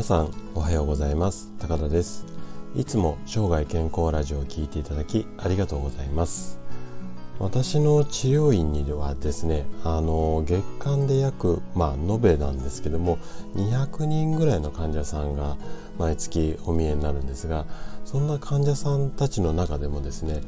皆さんおはようございます。高田です。いつも生涯健康ラジオを聴いていただきありがとうございます。私の治療院にはですねあの月間で約まあ延べなんですけども200人ぐらいの患者さんが毎月お見えになるんですがそんな患者さんたちの中でもですね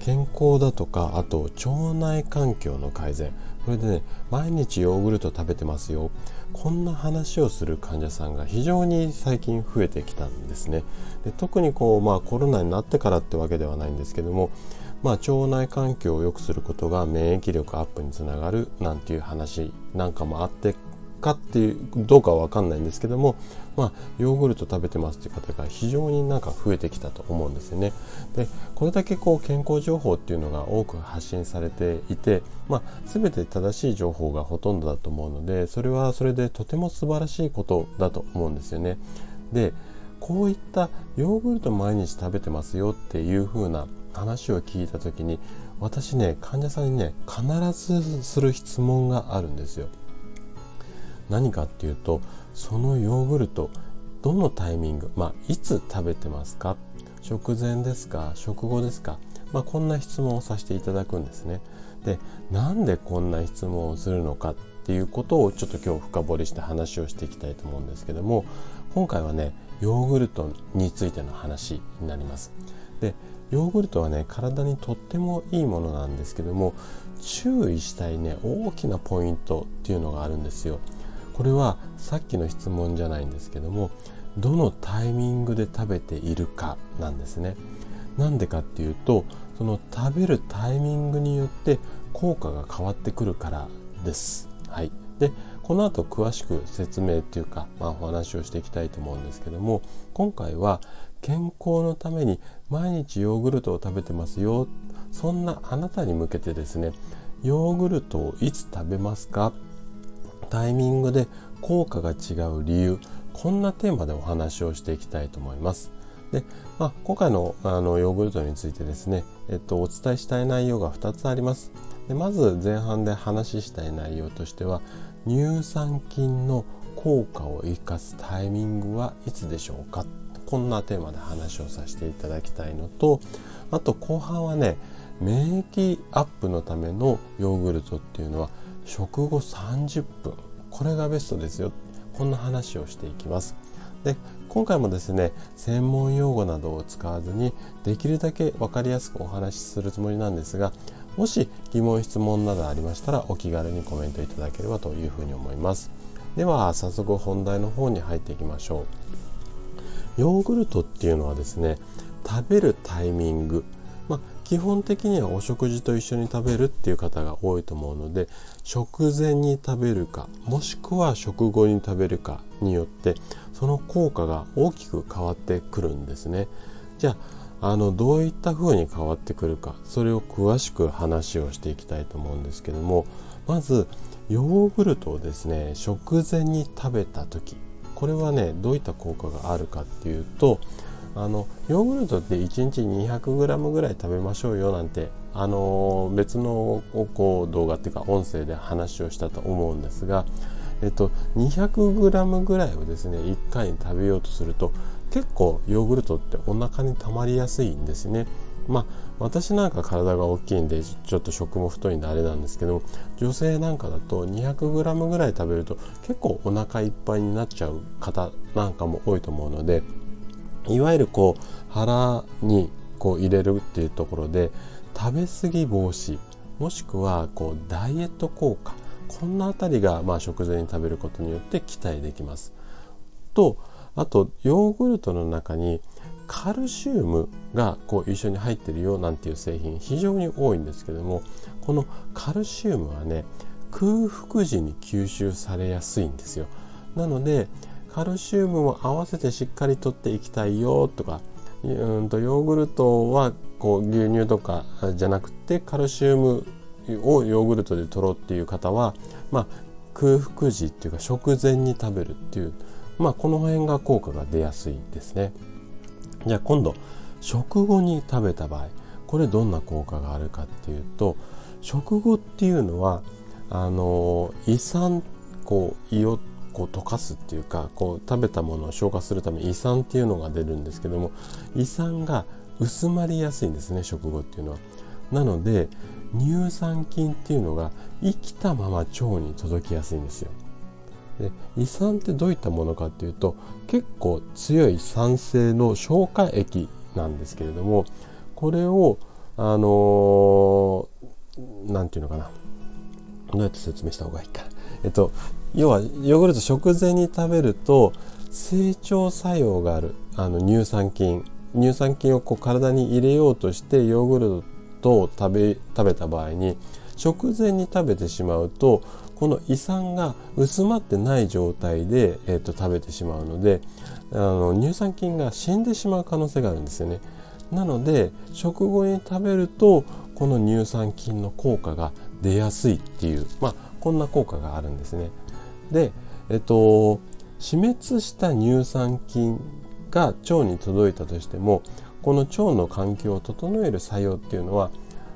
健康だとかあと腸内環境の改善これでね毎日ヨーグルト食べてますよ。こんな話をする患者さんが非常に最近増えてきたんですね。で特にこう、まあ、コロナになってからってわけではないんですけども、まあ、腸内環境を良くすることが免疫力アップにつながるなんていう話なんかもあってかっていうどうかは分かんないんですけども、まあ、ヨーグルト食べてますっていう方が非常になんか増えてきたと思うんですよね。でこれだけこう健康情報っていうのが多く発信されていて、まあ、全て正しい情報がほとんどだと思うのでそれはそれでとても素晴らしいことだと思うんですよね。でこういったヨーグルト毎日食べてますよっていう風な話を聞いた時に私ね患者さんにね必ずする質問があるんですよ。何かっていうとそのヨーグルトどのタイミング、まあ、いつ食べてますか？食前ですか？食後ですか、まあ、こんな質問をさせていただくんですね。でなんでこんな質問をするのか？っていうことをちょっと今日深掘りして話をしていきたいと思うんですけども今回はねヨーグルトについての話になります。でヨーグルトはね体にとってもいいものなんですけども注意したいね大きなポイントっていうのがあるんですよ。これはさっきの質問じゃないんですけどもどのタイミングで食べているかなんですね。なんでかっていうとその食べるタイミングによって効果が変わってくるからです。はい、でこの後詳しく説明っていうか、まあ、お話をしていきたいと思うんですけども今回は健康のために毎日ヨーグルトを食べてますよそんなあなたに向けてですねヨーグルトをいつ食べますか？タイミングで効果が違う理由こんなテーマでお話をしていきたいと思います。で、まあ、今回のあのヨーグルトについてですね、えっと、お伝えしたい内容が2つあります。でまず前半で話したい内容としては乳酸菌の効果を生かすタイミングはいつでしょうか？こんなテーマで話をさせていただきたいのとあと後半はね免疫アップのためのヨーグルトっていうのは食後30分。これがベストですよ。こんな話をしていきます。で今回もですね専門用語などを使わずにできるだけ分かりやすくお話しするつもりなんですがもし疑問質問などありましたらお気軽にコメントいただければというふうに思います。では早速本題の方に入っていきましょう。ヨーグルトっていうのはですね食べるタイミング。まあ、基本的にはお食事と一緒に食べるっていう方が多いと思うので食前に食べるかもしくは食後に食べるかによってその効果が大きく変わってくるんですね。じゃああのどういった風に変わってくるかそれを詳しく話をしていきたいと思うんですけどもまずヨーグルトをですね食前に食べた時これはねどういった効果があるかっていうとあのヨーグルトって1日 200g ぐらい食べましょうよなんてあの別のこう動画っていうか音声で話をしたと思うんですが、えっと、200g ぐらいをですね1回に食べようとすると結構ヨーグルトってお腹に溜まりやすいんですね。まあ私なんか体が大きいんでちょっと食も太いんであれなんですけど女性なんかだと 200g ぐらい食べると結構お腹いっぱいになっちゃう方なんかも多いと思うのでいわゆるこう腹にこう入れるっていうところで食べ過ぎ防止もしくはこうダイエット効果こんなあたりがまあ食前に食べることによって期待できます。とあとヨーグルトの中にカルシウムがこう一緒に入ってるよなんていう製品非常に多いんですけどもこのカルシウムはね空腹時に吸収されやすいんですよ。なのでカルシウムも合わせてしっかりとっていきたいよとかうんとヨーグルトはこう牛乳とかじゃなくてカルシウムをヨーグルトで取ろうっていう方は、まあ、空腹時っていうか食前に食べるっていう、まあ、この辺が効果が出やすいですね。じゃあ今度食後に食べた場合これどんな効果があるかっていうと食後っていうのはあの胃酸こう胃をこう溶かすっていうかこう食べたものを消化するため胃酸っていうのが出るんですけども胃酸が薄まりやすいんですね食後っていうのは。なので乳酸菌っていうのが生きたまま腸に届きやすいんですよ。で胃酸ってどういったものかっていうと結構強い酸性の消化液なんですけれどもこれをあの何、て言うのかなどうやって説明した方がいいか。えっと要はヨーグルト食前に食べると成長作用がある。あの乳酸菌。乳酸菌をこう体に入れようとしてヨーグルトを食べ食べた場合に食前に食べてしまうとこの胃酸が薄まってない状態で、えー、と食べてしまうのであの乳酸菌が死んでしまう可能性があるんですよね。なので食後に食べるとこの乳酸菌の効果が出やすいっていう、まあ、こんな効果があるんですね。で、えっと、死滅した乳酸菌が腸に届いたとしてもこの腸の環境を整える作用っていうのは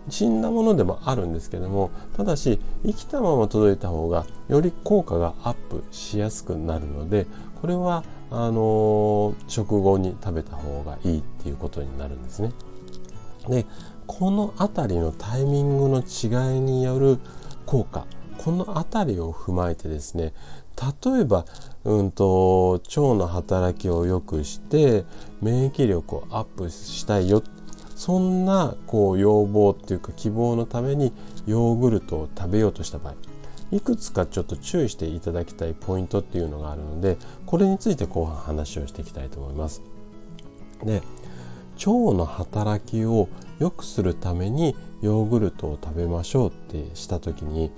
死んだものでもあるんですけどもただし生きたまま届いた方がより効果がアップしやすくなるのでこれはあの食後に食べた方がいいっていうことになるんですね。でこの辺りのタイミングの違いによる効果この辺りを踏まえてですね例えば、うんと、腸の働きを良くして免疫力をアップしたいよそんなこう要望っていうか希望のためにヨーグルトを食べようとした場合いくつかちょっと注意していただきたいポイントっていうのがあるのでこれについて後半話をしていきたいと思います。で腸の働きを良くするためにヨーグルトを食べましょうってした時に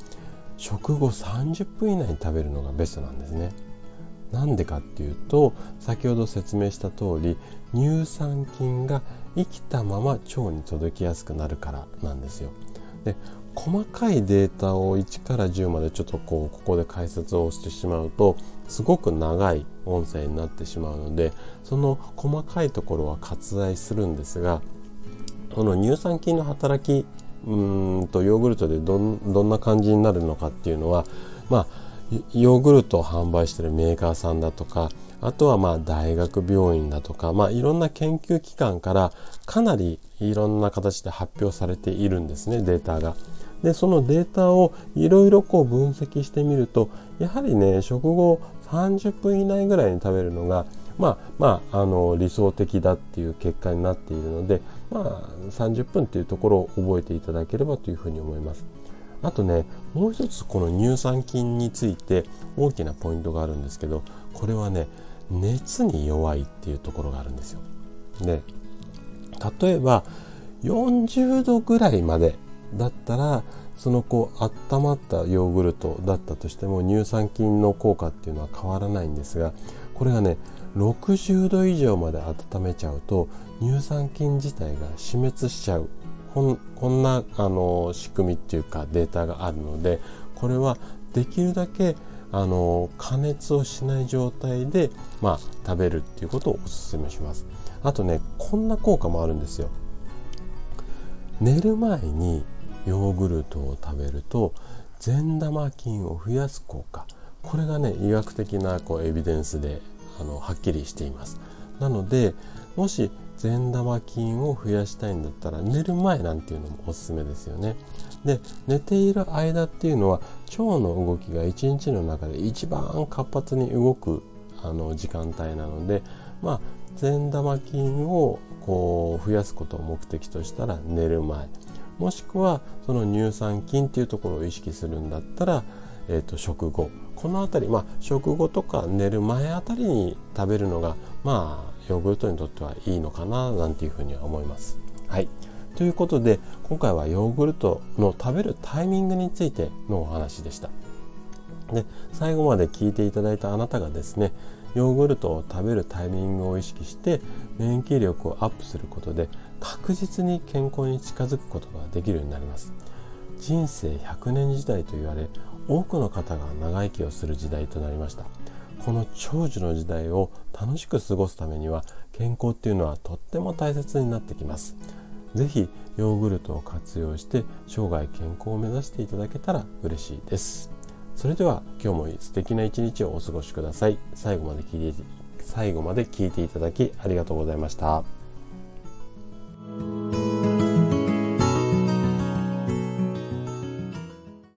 食後30分以内に食べるのがベストなんですね。なんでかっていうと先ほど説明した通り乳酸菌が生きたまま腸に届きやすくなるからなんですよ。で細かいデータを1から10までちょっとこうここで解説をしてしまうとすごく長い音声になってしまうのでその細かいところは割愛するんですがこの乳酸菌の働きうんとヨーグルトでどんな感じになるのかっていうのはまあヨーグルトを販売しているメーカーさんだとかあとはまあ大学病院だとか、まあ、いろんな研究機関からかなりいろんな形で発表されているんですねデータが。でそのデータをいろいろこう分析してみるとやはりね食後30分以内ぐらいに食べるのがまあまああの理想的だっていう結果になっているのでまあ30分っていうところを覚えていただければというふうに思います。あとねもう一つこの乳酸菌について大きなポイントがあるんですけどこれはね熱に弱いっていうところがあるんですよ。で例えば40度ぐらいまでだったらそのこう温まったヨーグルトだったとしても乳酸菌の効果っていうのは変わらないんですがこれがね60度以上まで温めちゃうと乳酸菌自体が死滅しちゃう。こんなあの仕組みっていうかデータがあるのでこれはできるだけあの加熱をしない状態で、まあ、食べるっていうことをおすめします。あとねこんな効果もあるんですよ。寝る前にヨーグルトを食べると善玉菌を増やす効果。これがね医学的なこうエビデンスであのはっきりしています。なのでもし善玉菌を増やしたいんだったら寝る前なんていうのもおすすめですよね。で寝ている間っていうのは腸の動きが一日の中で一番活発に動くあの時間帯なのでまあ善玉菌をこう増やすことを目的としたら寝る前。もしくはその乳酸菌っていうところを意識するんだったら、えーと、食後この辺りまあ食後とか寝る前あたりに食べるのがまあヨーグルトにとってはいいのかななんていうふうには思います。はいということで今回はヨーグルトの食べるタイミングについてのお話でした。で最後まで聞いていただいたあなたがですねヨーグルトを食べるタイミングを意識して免疫力をアップすることで確実に健康に近づくことができるようになります。人生100年時代と言われ多くの方が長生きをする時代となりました。この長寿の時代を楽しく過ごすためには健康っていうのはとっても大切になってきます。是非ヨーグルトを活用して生涯健康を目指していただけたら嬉しいです。それでは今日も素敵な一日をお過ごしください最後まで聞いて最後まで聞いていただきありがとうございました。